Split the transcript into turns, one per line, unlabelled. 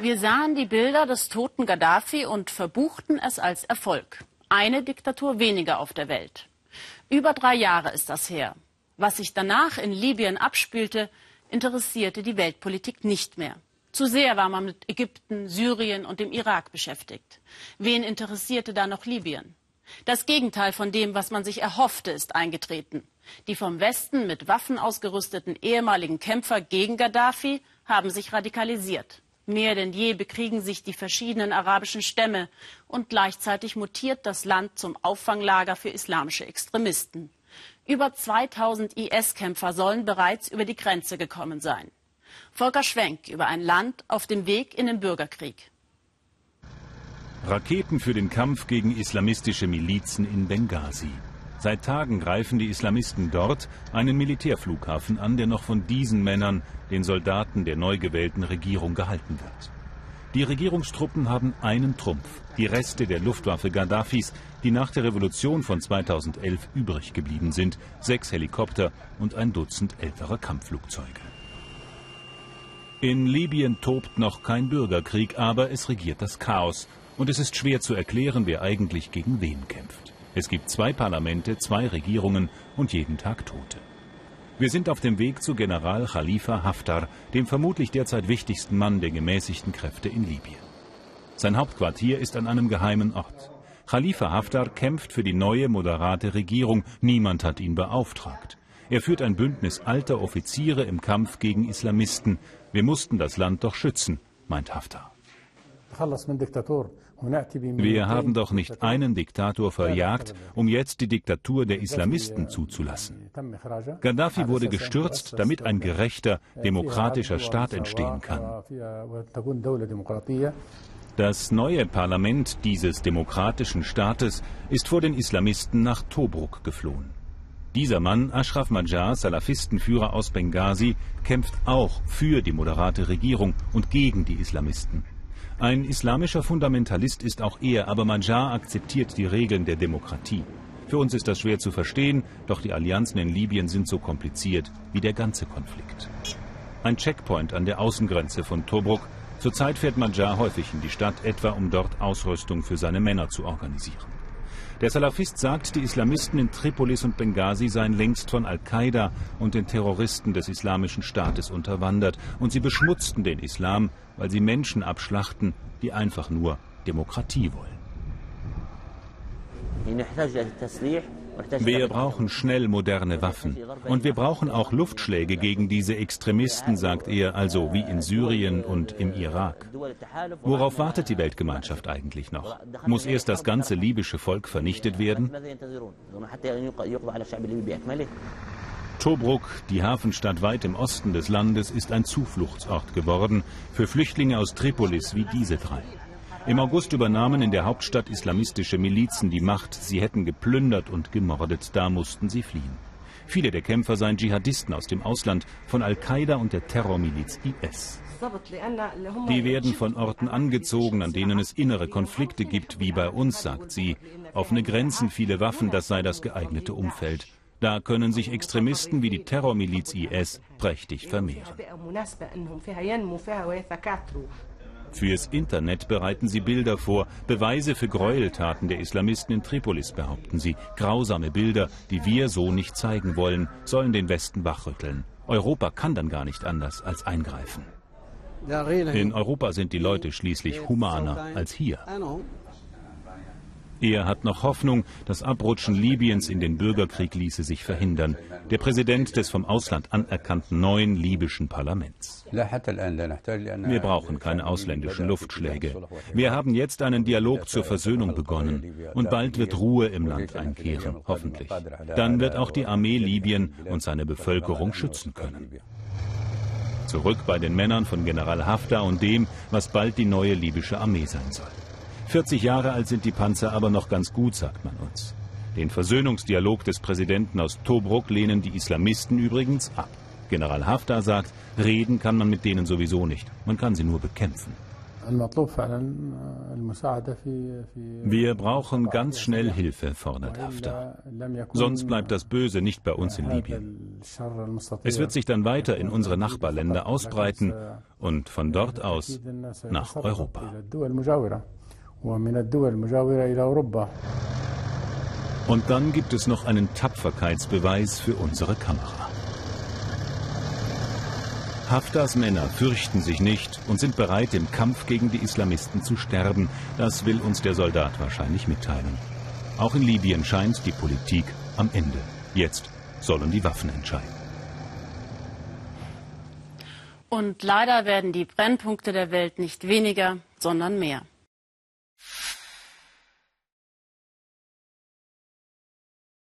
Wir sahen die Bilder des toten Gaddafi und verbuchten es als Erfolg. Eine Diktatur weniger auf der Welt. Über drei Jahre ist das her. Was sich danach in Libyen abspielte, interessierte die Weltpolitik nicht mehr. Zu sehr war man mit Ägypten, Syrien und dem Irak beschäftigt. Wen interessierte da noch Libyen? Das Gegenteil von dem, was man sich erhoffte, ist eingetreten. Die vom Westen mit Waffen ausgerüsteten ehemaligen Kämpfer gegen Gaddafi haben sich radikalisiert. Mehr denn je bekriegen sich die verschiedenen arabischen Stämme und gleichzeitig mutiert das Land zum Auffanglager für islamische Extremisten. Über 2000 IS-Kämpfer sollen bereits über die Grenze gekommen sein. Volker Schwenk über ein Land auf dem Weg in den Bürgerkrieg.
Raketen für den Kampf gegen islamistische Milizen in Benghazi. Seit Tagen greifen die Islamisten dort einen Militärflughafen an, der noch von diesen Männern, den Soldaten der neu gewählten Regierung, gehalten wird. Die Regierungstruppen haben einen Trumpf, die Reste der Luftwaffe Gaddafis, die nach der Revolution von 2011 übrig geblieben sind, sechs Helikopter und ein Dutzend älterer Kampfflugzeuge. In Libyen tobt noch kein Bürgerkrieg, aber es regiert das Chaos. Und es ist schwer zu erklären, wer eigentlich gegen wen kämpft. Es gibt zwei Parlamente, zwei Regierungen und jeden Tag Tote. Wir sind auf dem Weg zu General Khalifa Haftar, dem vermutlich derzeit wichtigsten Mann der gemäßigten Kräfte in Libyen. Sein Hauptquartier ist an einem geheimen Ort. Khalifa Haftar kämpft für die neue moderate Regierung. Niemand hat ihn beauftragt. Er führt ein Bündnis alter Offiziere im Kampf gegen Islamisten. Wir mussten das Land doch schützen, meint Haftar. Wir haben doch nicht einen Diktator verjagt, um jetzt die Diktatur der Islamisten zuzulassen. Gaddafi wurde gestürzt, damit ein gerechter, demokratischer Staat entstehen kann. Das neue Parlament dieses demokratischen Staates ist vor den Islamisten nach Tobruk geflohen. Dieser Mann, Ashraf Majar, Salafistenführer aus Benghazi, kämpft auch für die moderate Regierung und gegen die Islamisten. Ein islamischer Fundamentalist ist auch er, aber Majar akzeptiert die Regeln der Demokratie. Für uns ist das schwer zu verstehen, doch die Allianzen in Libyen sind so kompliziert wie der ganze Konflikt. Ein Checkpoint an der Außengrenze von Tobruk. Zurzeit fährt Majar häufig in die Stadt, etwa um dort Ausrüstung für seine Männer zu organisieren. Der Salafist sagt, die Islamisten in Tripolis und Benghazi seien längst von Al-Qaida und den Terroristen des Islamischen Staates unterwandert und sie beschmutzten den Islam, weil sie Menschen abschlachten, die einfach nur Demokratie wollen. Wir brauchen schnell moderne Waffen. Und wir brauchen auch Luftschläge gegen diese Extremisten, sagt er, also wie in Syrien und im Irak. Worauf wartet die Weltgemeinschaft eigentlich noch? Muss erst das ganze libysche Volk vernichtet werden? Tobruk, die Hafenstadt weit im Osten des Landes, ist ein Zufluchtsort geworden für Flüchtlinge aus Tripolis wie diese drei. Im August übernahmen in der Hauptstadt islamistische Milizen die Macht. Sie hätten geplündert und gemordet. Da mussten sie fliehen. Viele der Kämpfer seien Dschihadisten aus dem Ausland, von Al-Qaida und der Terrormiliz IS. Die werden von Orten angezogen, an denen es innere Konflikte gibt, wie bei uns, sagt sie. Offene Grenzen, viele Waffen, das sei das geeignete Umfeld. Da können sich Extremisten wie die Terrormiliz IS prächtig vermehren. Fürs Internet bereiten sie Bilder vor, Beweise für Gräueltaten der Islamisten in Tripolis, behaupten sie. Grausame Bilder, die wir so nicht zeigen wollen, sollen den Westen wachrütteln. Europa kann dann gar nicht anders als eingreifen. In Europa sind die Leute schließlich humaner als hier. Er hat noch Hoffnung, das Abrutschen Libyens in den Bürgerkrieg ließe sich verhindern. Der Präsident des vom Ausland anerkannten neuen libyschen Parlaments. Wir brauchen keine ausländischen Luftschläge. Wir haben jetzt einen Dialog zur Versöhnung begonnen. Und bald wird Ruhe im Land einkehren, hoffentlich. Dann wird auch die Armee Libyen und seine Bevölkerung schützen können. Zurück bei den Männern von General Haftar und dem, was bald die neue libysche Armee sein soll. 40 Jahre alt sind die Panzer aber noch ganz gut, sagt man uns. Den Versöhnungsdialog des Präsidenten aus Tobruk lehnen die Islamisten übrigens ab. General Haftar sagt, reden kann man mit denen sowieso nicht. Man kann sie nur bekämpfen. Wir brauchen ganz schnell Hilfe, fordert Haftar. Sonst bleibt das Böse nicht bei uns in Libyen. Es wird sich dann weiter in unsere Nachbarländer ausbreiten und von dort aus nach Europa. Und dann gibt es noch einen Tapferkeitsbeweis für unsere Kamera. Haftars Männer fürchten sich nicht und sind bereit, im Kampf gegen die Islamisten zu sterben. Das will uns der Soldat wahrscheinlich mitteilen. Auch in Libyen scheint die Politik am Ende. Jetzt sollen die Waffen entscheiden.
Und leider werden die Brennpunkte der Welt nicht weniger, sondern mehr.